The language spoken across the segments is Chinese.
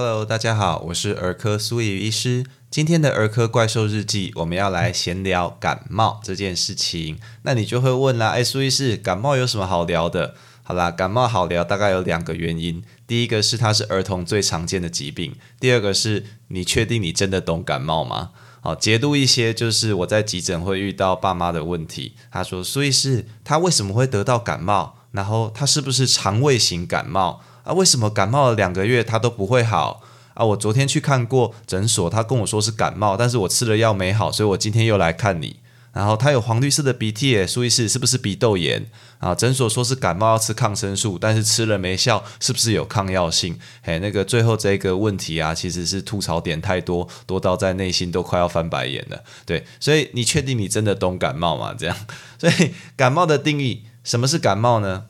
Hello，大家好，我是儿科苏怡医师。今天的儿科怪兽日记，我们要来闲聊感冒这件事情。那你就会问啦，哎，苏医师，感冒有什么好聊的？好啦，感冒好聊，大概有两个原因。第一个是它是儿童最常见的疾病，第二个是你确定你真的懂感冒吗？好，解读一些就是我在急诊会遇到爸妈的问题。他说，苏医师，他为什么会得到感冒？然后他是不是肠胃型感冒？啊，为什么感冒了两个月他都不会好？啊，我昨天去看过诊所，他跟我说是感冒，但是我吃了药没好，所以我今天又来看你。然后他有黄绿色的鼻涕，苏医师是不是鼻窦炎？啊，诊所说是感冒要吃抗生素，但是吃了没效，是不是有抗药性？嘿，那个最后这个问题啊，其实是吐槽点太多，多到在内心都快要翻白眼了。对，所以你确定你真的懂感冒吗？这样，所以感冒的定义，什么是感冒呢？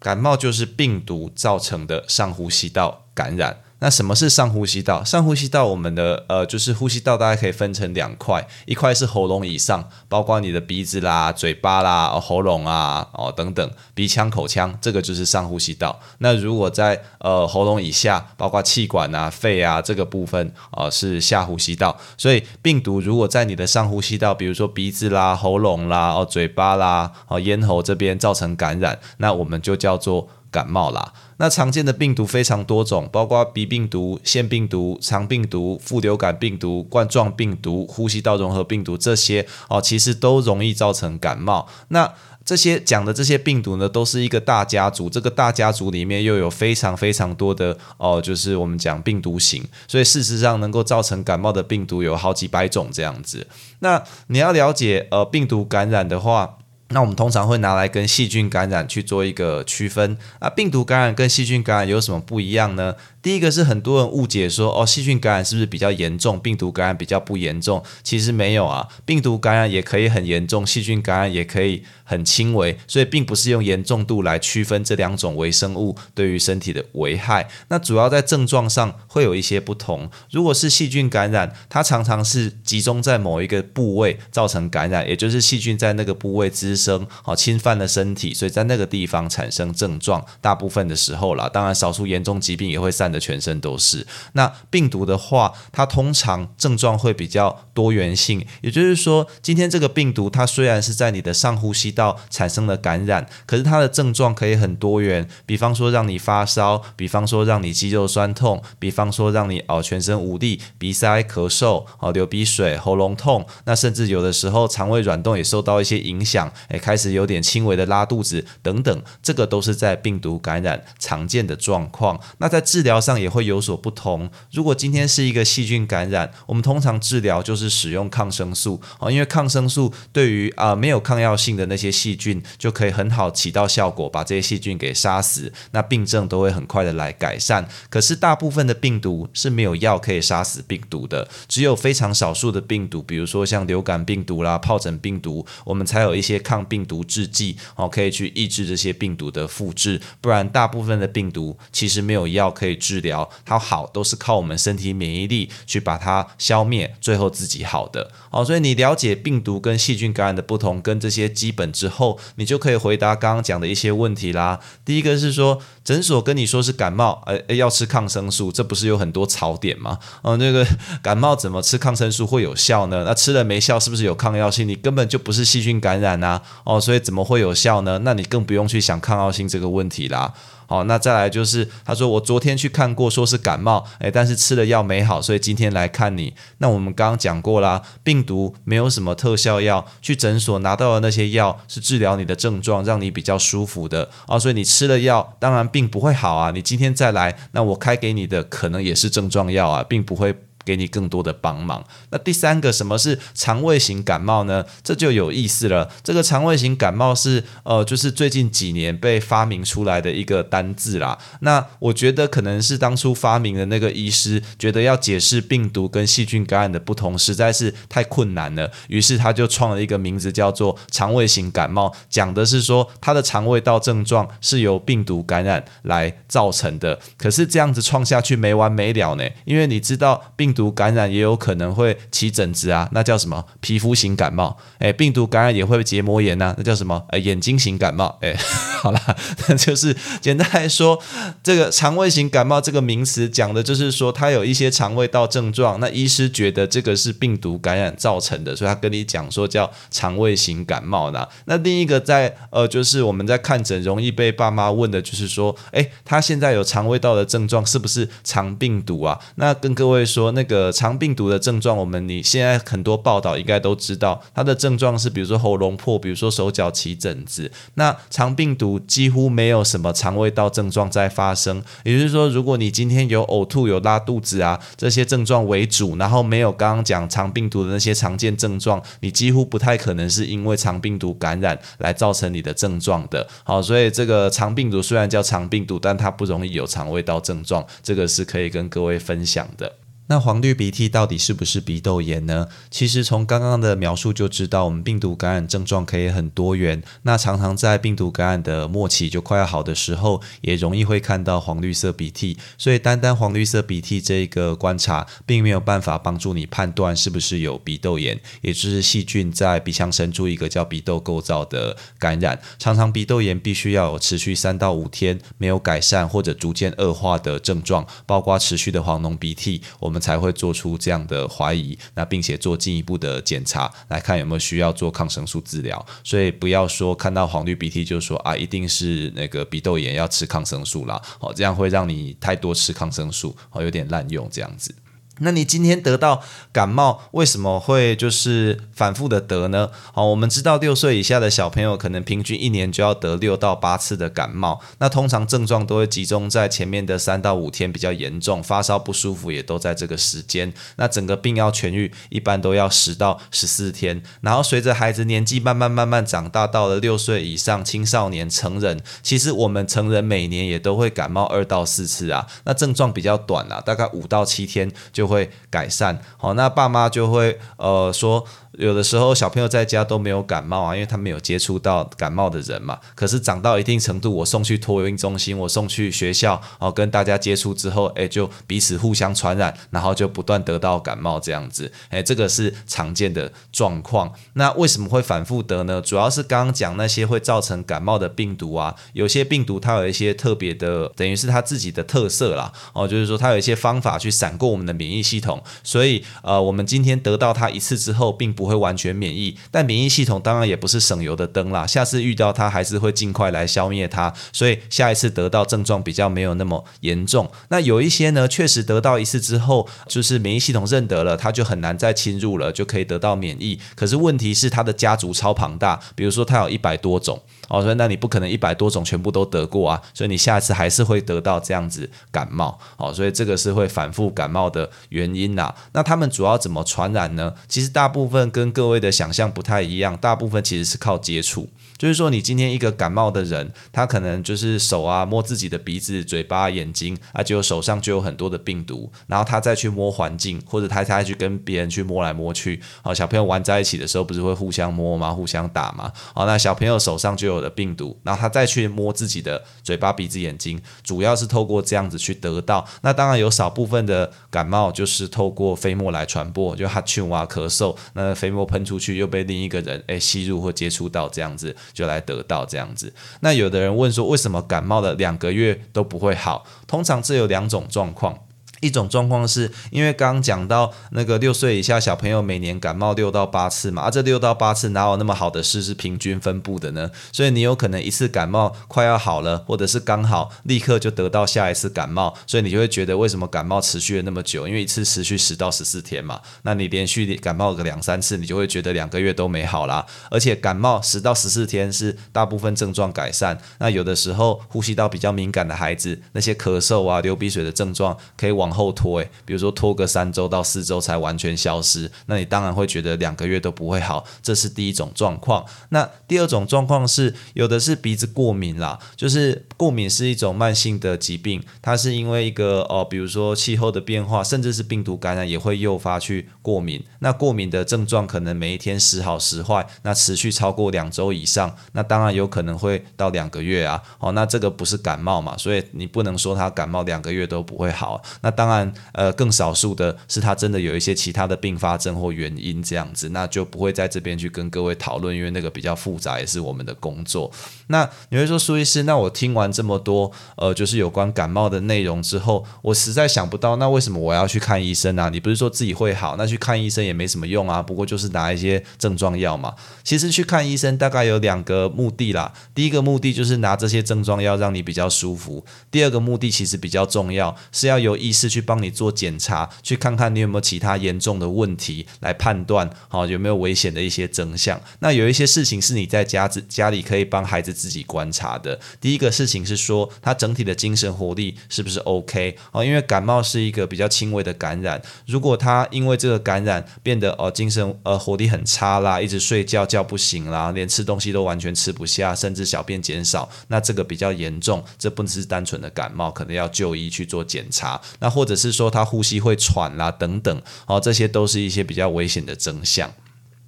感冒就是病毒造成的上呼吸道感染。那什么是上呼吸道？上呼吸道，我们的呃，就是呼吸道，大概可以分成两块，一块是喉咙以上，包括你的鼻子啦、嘴巴啦、喉咙啊、哦等等，鼻腔、口腔，这个就是上呼吸道。那如果在呃喉咙以下，包括气管啊、肺啊这个部分，呃是下呼吸道。所以病毒如果在你的上呼吸道，比如说鼻子啦、喉咙啦、哦嘴巴啦、哦咽喉这边造成感染，那我们就叫做。感冒啦，那常见的病毒非常多种，包括鼻病毒、腺病毒、肠病毒、副流感病毒、冠状病毒、呼吸道融合病毒这些哦，其实都容易造成感冒。那这些讲的这些病毒呢，都是一个大家族，这个大家族里面又有非常非常多的哦，就是我们讲病毒型，所以事实上能够造成感冒的病毒有好几百种这样子。那你要了解呃病毒感染的话。那我们通常会拿来跟细菌感染去做一个区分啊，病毒感染跟细菌感染有什么不一样呢？第一个是很多人误解说，哦，细菌感染是不是比较严重，病毒感染比较不严重？其实没有啊，病毒感染也可以很严重，细菌感染也可以很轻微，所以并不是用严重度来区分这两种微生物对于身体的危害。那主要在症状上会有一些不同。如果是细菌感染，它常常是集中在某一个部位造成感染，也就是细菌在那个部位滋生，好侵犯了身体，所以在那个地方产生症状。大部分的时候啦，当然少数严重疾病也会散。的全身都是。那病毒的话，它通常症状会比较多元性，也就是说，今天这个病毒它虽然是在你的上呼吸道到产生了感染，可是它的症状可以很多元。比方说让你发烧，比方说让你肌肉酸痛，比方说让你哦全身无力、鼻塞、咳嗽、哦流鼻水、喉咙痛，那甚至有的时候肠胃软动也受到一些影响，诶，开始有点轻微的拉肚子等等，这个都是在病毒感染常见的状况。那在治疗。上也会有所不同。如果今天是一个细菌感染，我们通常治疗就是使用抗生素啊，因为抗生素对于啊没有抗药性的那些细菌就可以很好起到效果，把这些细菌给杀死，那病症都会很快的来改善。可是大部分的病毒是没有药可以杀死病毒的，只有非常少数的病毒，比如说像流感病毒啦、疱疹病毒，我们才有一些抗病毒制剂哦，可以去抑制这些病毒的复制。不然大部分的病毒其实没有药可以。治疗它好都是靠我们身体免疫力去把它消灭，最后自己好的哦。所以你了解病毒跟细菌感染的不同跟这些基本之后，你就可以回答刚刚讲的一些问题啦。第一个是说诊所跟你说是感冒，呃，要吃抗生素，这不是有很多槽点吗？哦，那个感冒怎么吃抗生素会有效呢？那吃了没效，是不是有抗药性？你根本就不是细菌感染啊！哦，所以怎么会有效呢？那你更不用去想抗药性这个问题啦。好，那再来就是他说我昨天去看过，说是感冒，诶，但是吃了药没好，所以今天来看你。那我们刚刚讲过啦，病毒没有什么特效药，去诊所拿到的那些药是治疗你的症状，让你比较舒服的啊，所以你吃了药，当然病不会好啊。你今天再来，那我开给你的可能也是症状药啊，并不会。给你更多的帮忙。那第三个，什么是肠胃型感冒呢？这就有意思了。这个肠胃型感冒是呃，就是最近几年被发明出来的一个单字啦。那我觉得可能是当初发明的那个医师觉得要解释病毒跟细菌感染的不同实在是太困难了，于是他就创了一个名字叫做肠胃型感冒，讲的是说他的肠胃道症状是由病毒感染来造成的。可是这样子创下去没完没了呢，因为你知道病毒。毒感染也有可能会起疹子啊，那叫什么皮肤型感冒？哎，病毒感染也会结膜炎呐，那叫什么？哎，眼睛型感冒？哎，好了，那就是简单来说，这个肠胃型感冒这个名词讲的就是说，它有一些肠胃道症状，那医师觉得这个是病毒感染造成的，所以他跟你讲说叫肠胃型感冒呢。那另一个在呃，就是我们在看诊容易被爸妈问的就是说，哎，他现在有肠胃道的症状，是不是肠病毒啊？那跟各位说，那那个肠病毒的症状，我们你现在很多报道应该都知道，它的症状是比如说喉咙破，比如说手脚起疹子。那肠病毒几乎没有什么肠胃道症状在发生，也就是说，如果你今天有呕吐、有拉肚子啊这些症状为主，然后没有刚刚讲肠病毒的那些常见症状，你几乎不太可能是因为肠病毒感染来造成你的症状的。好，所以这个肠病毒虽然叫肠病毒，但它不容易有肠胃道症状，这个是可以跟各位分享的。那黄绿鼻涕到底是不是鼻窦炎呢？其实从刚刚的描述就知道，我们病毒感染症状可以很多元。那常常在病毒感染的末期就快要好的时候，也容易会看到黄绿色鼻涕。所以单单黄绿色鼻涕这一个观察，并没有办法帮助你判断是不是有鼻窦炎，也就是细菌在鼻腔深处一个叫鼻窦构造的感染。常常鼻窦炎必须要有持续三到五天没有改善或者逐渐恶化的症状，包括持续的黄脓鼻涕，我们才会做出这样的怀疑，那并且做进一步的检查，来看有没有需要做抗生素治疗。所以不要说看到黄绿鼻涕就说啊，一定是那个鼻窦炎要吃抗生素啦。哦，这样会让你太多吃抗生素，哦，有点滥用这样子。那你今天得到感冒，为什么会就是反复的得呢？好，我们知道六岁以下的小朋友可能平均一年就要得六到八次的感冒，那通常症状都会集中在前面的三到五天比较严重，发烧不舒服也都在这个时间。那整个病要痊愈，一般都要十到十四天。然后随着孩子年纪慢慢慢慢长大，到了六岁以上，青少年、成人，其实我们成人每年也都会感冒二到四次啊。那症状比较短啊，大概五到七天就。会改善，好，那爸妈就会呃说。有的时候小朋友在家都没有感冒啊，因为他没有接触到感冒的人嘛。可是长到一定程度，我送去托婴中心，我送去学校，哦，跟大家接触之后，哎，就彼此互相传染，然后就不断得到感冒这样子。哎，这个是常见的状况。那为什么会反复得呢？主要是刚刚讲那些会造成感冒的病毒啊，有些病毒它有一些特别的，等于是它自己的特色啦。哦，就是说它有一些方法去闪过我们的免疫系统，所以呃，我们今天得到它一次之后，并不会完全免疫，但免疫系统当然也不是省油的灯啦。下次遇到它，还是会尽快来消灭它，所以下一次得到症状比较没有那么严重。那有一些呢，确实得到一次之后，就是免疫系统认得了，它就很难再侵入了，就可以得到免疫。可是问题是它的家族超庞大，比如说它有一百多种哦，所以那你不可能一百多种全部都得过啊，所以你下次还是会得到这样子感冒哦，所以这个是会反复感冒的原因呐。那他们主要怎么传染呢？其实大部分跟各位的想象不太一样，大部分其实是靠接触。就是说，你今天一个感冒的人，他可能就是手啊摸自己的鼻子、嘴巴、眼睛啊，就手上就有很多的病毒，然后他再去摸环境，或者他再去跟别人去摸来摸去。好，小朋友玩在一起的时候，不是会互相摸吗？互相打吗？好，那小朋友手上就有了病毒，然后他再去摸自己的嘴巴、鼻子、眼睛，主要是透过这样子去得到。那当然有少部分的感冒就是透过飞沫来传播，就哈欠啊、咳嗽，那飞沫喷出去又被另一个人诶吸入或接触到这样子。就来得到这样子。那有的人问说，为什么感冒了两个月都不会好？通常这有两种状况。一种状况是因为刚刚讲到那个六岁以下小朋友每年感冒六到八次嘛，啊这六到八次哪有那么好的事是平均分布的呢？所以你有可能一次感冒快要好了，或者是刚好立刻就得到下一次感冒，所以你就会觉得为什么感冒持续了那么久？因为一次持续十到十四天嘛，那你连续感冒个两三次，你就会觉得两个月都没好啦。而且感冒十到十四天是大部分症状改善，那有的时候呼吸道比较敏感的孩子，那些咳嗽啊、流鼻水的症状可以往。后拖诶，比如说拖个三周到四周才完全消失，那你当然会觉得两个月都不会好，这是第一种状况。那第二种状况是，有的是鼻子过敏啦，就是过敏是一种慢性的疾病，它是因为一个哦，比如说气候的变化，甚至是病毒感染也会诱发去过敏。那过敏的症状可能每一天时好时坏，那持续超过两周以上，那当然有可能会到两个月啊。哦，那这个不是感冒嘛，所以你不能说他感冒两个月都不会好。那当然，呃，更少数的是他真的有一些其他的并发症或原因这样子，那就不会在这边去跟各位讨论，因为那个比较复杂，也是我们的工作。那你会说苏医师，那我听完这么多，呃，就是有关感冒的内容之后，我实在想不到，那为什么我要去看医生啊？你不是说自己会好，那去看医生也没什么用啊，不过就是拿一些症状药嘛。其实去看医生大概有两个目的啦，第一个目的就是拿这些症状药让你比较舒服，第二个目的其实比较重要，是要由医师去帮你做检查，去看看你有没有其他严重的问题，来判断好有没有危险的一些征象。那有一些事情是你在家自家里可以帮孩子自己观察的。第一个事情是说他整体的精神活力是不是 OK 哦？因为感冒是一个比较轻微的感染，如果他因为这个感染变得哦精神呃活力很差啦，一直睡觉叫不醒啦，连吃东西都完全吃不下，甚至小便减少，那这个比较严重，这不是单纯的感冒，可能要就医去做检查。那或或者是说他呼吸会喘啦等等，哦，这些都是一些比较危险的征象。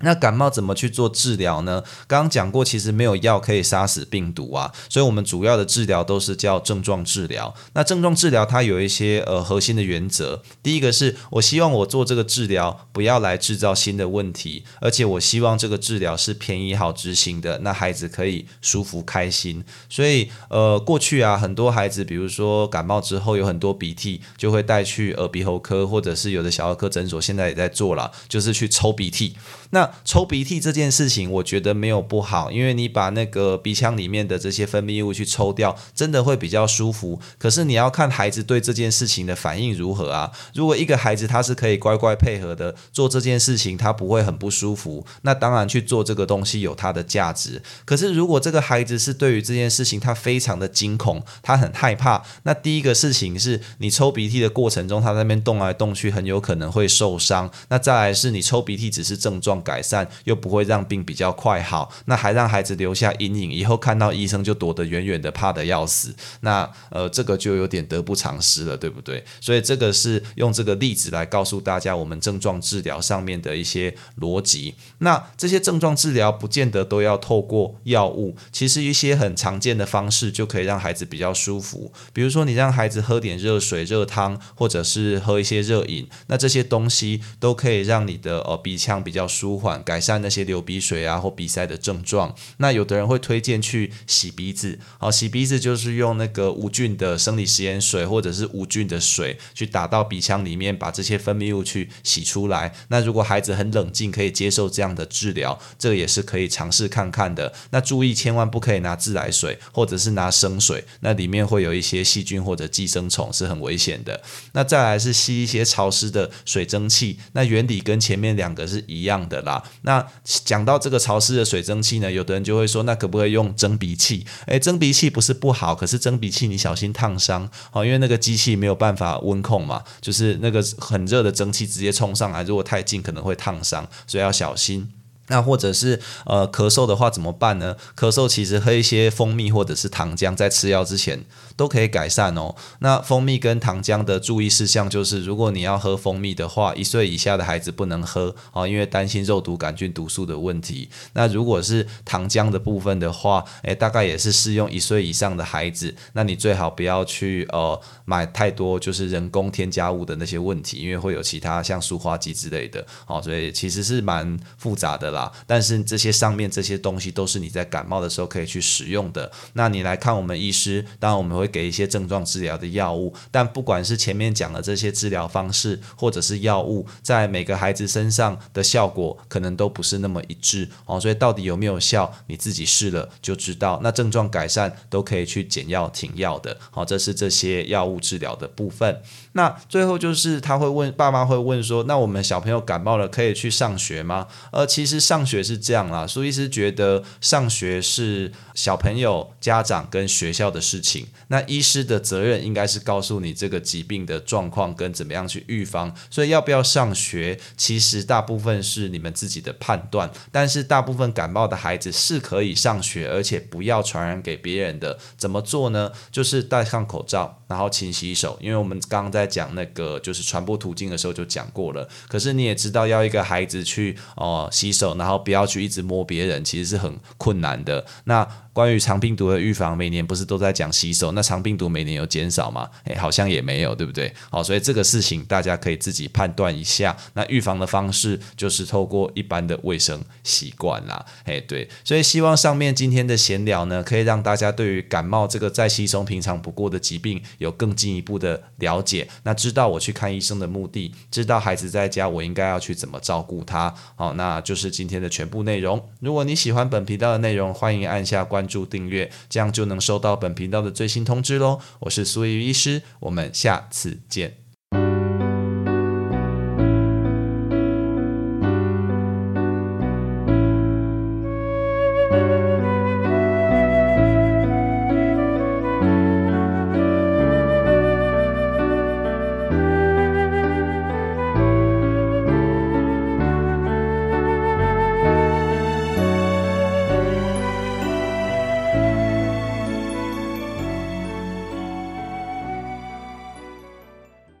那感冒怎么去做治疗呢？刚刚讲过，其实没有药可以杀死病毒啊，所以我们主要的治疗都是叫症状治疗。那症状治疗它有一些呃核心的原则，第一个是我希望我做这个治疗不要来制造新的问题，而且我希望这个治疗是便宜好执行的，那孩子可以舒服开心。所以呃过去啊很多孩子，比如说感冒之后有很多鼻涕，就会带去耳鼻喉科或者是有的小儿科诊所现在也在做了，就是去抽鼻涕。那抽鼻涕这件事情，我觉得没有不好，因为你把那个鼻腔里面的这些分泌物去抽掉，真的会比较舒服。可是你要看孩子对这件事情的反应如何啊？如果一个孩子他是可以乖乖配合的做这件事情，他不会很不舒服，那当然去做这个东西有它的价值。可是如果这个孩子是对于这件事情他非常的惊恐，他很害怕，那第一个事情是你抽鼻涕的过程中，他那边动来动去，很有可能会受伤。那再来是你抽鼻涕只是症状改改善。又不会让病比较快好，那还让孩子留下阴影，以后看到医生就躲得远远的，怕得要死。那呃，这个就有点得不偿失了，对不对？所以这个是用这个例子来告诉大家，我们症状治疗上面的一些逻辑。那这些症状治疗不见得都要透过药物，其实一些很常见的方式就可以让孩子比较舒服。比如说，你让孩子喝点热水、热汤，或者是喝一些热饮，那这些东西都可以让你的呃鼻腔比较舒缓。改善那些流鼻水啊或鼻塞的症状，那有的人会推荐去洗鼻子。好，洗鼻子就是用那个无菌的生理食盐水或者是无菌的水去打到鼻腔里面，把这些分泌物去洗出来。那如果孩子很冷静，可以接受这样的治疗，这个也是可以尝试看看的。那注意千万不可以拿自来水或者是拿生水，那里面会有一些细菌或者寄生虫，是很危险的。那再来是吸一些潮湿的水蒸气，那原理跟前面两个是一样的啦。那讲到这个潮湿的水蒸气呢，有的人就会说，那可不可以用蒸鼻器？诶，蒸鼻器不是不好，可是蒸鼻器你小心烫伤哦，因为那个机器没有办法温控嘛，就是那个很热的蒸汽直接冲上来，如果太近可能会烫伤，所以要小心。那或者是呃咳嗽的话怎么办呢？咳嗽其实喝一些蜂蜜或者是糖浆，在吃药之前都可以改善哦。那蜂蜜跟糖浆的注意事项就是，如果你要喝蜂蜜的话，一岁以下的孩子不能喝哦，因为担心肉毒杆菌毒素的问题。那如果是糖浆的部分的话，诶，大概也是适用一岁以上的孩子。那你最好不要去呃买太多就是人工添加物的那些问题，因为会有其他像塑化剂之类的哦，所以其实是蛮复杂的。但是这些上面这些东西都是你在感冒的时候可以去使用的。那你来看我们医师，当然我们会给一些症状治疗的药物。但不管是前面讲的这些治疗方式，或者是药物，在每个孩子身上的效果可能都不是那么一致哦。所以到底有没有效，你自己试了就知道。那症状改善都可以去减药停药的。好，这是这些药物治疗的部分。那最后就是他会问爸妈会问说，那我们小朋友感冒了可以去上学吗？呃，其实。上学是这样啦，苏医师觉得上学是小朋友、家长跟学校的事情。那医师的责任应该是告诉你这个疾病的状况跟怎么样去预防。所以要不要上学，其实大部分是你们自己的判断。但是大部分感冒的孩子是可以上学，而且不要传染给别人的。怎么做呢？就是戴上口罩，然后勤洗手。因为我们刚刚在讲那个就是传播途径的时候就讲过了。可是你也知道，要一个孩子去哦洗手。然后不要去一直摸别人，其实是很困难的。那关于肠病毒的预防，每年不是都在讲洗手？那肠病毒每年有减少吗？诶，好像也没有，对不对？好，所以这个事情大家可以自己判断一下。那预防的方式就是透过一般的卫生习惯啦。诶，对，所以希望上面今天的闲聊呢，可以让大家对于感冒这个再稀松平常不过的疾病有更进一步的了解。那知道我去看医生的目的，知道孩子在家我应该要去怎么照顾他。好，那就是今天的全部内容。如果你喜欢本频道的内容，欢迎按下关关注订阅，这样就能收到本频道的最新通知喽。我是苏怡医师，我们下次见。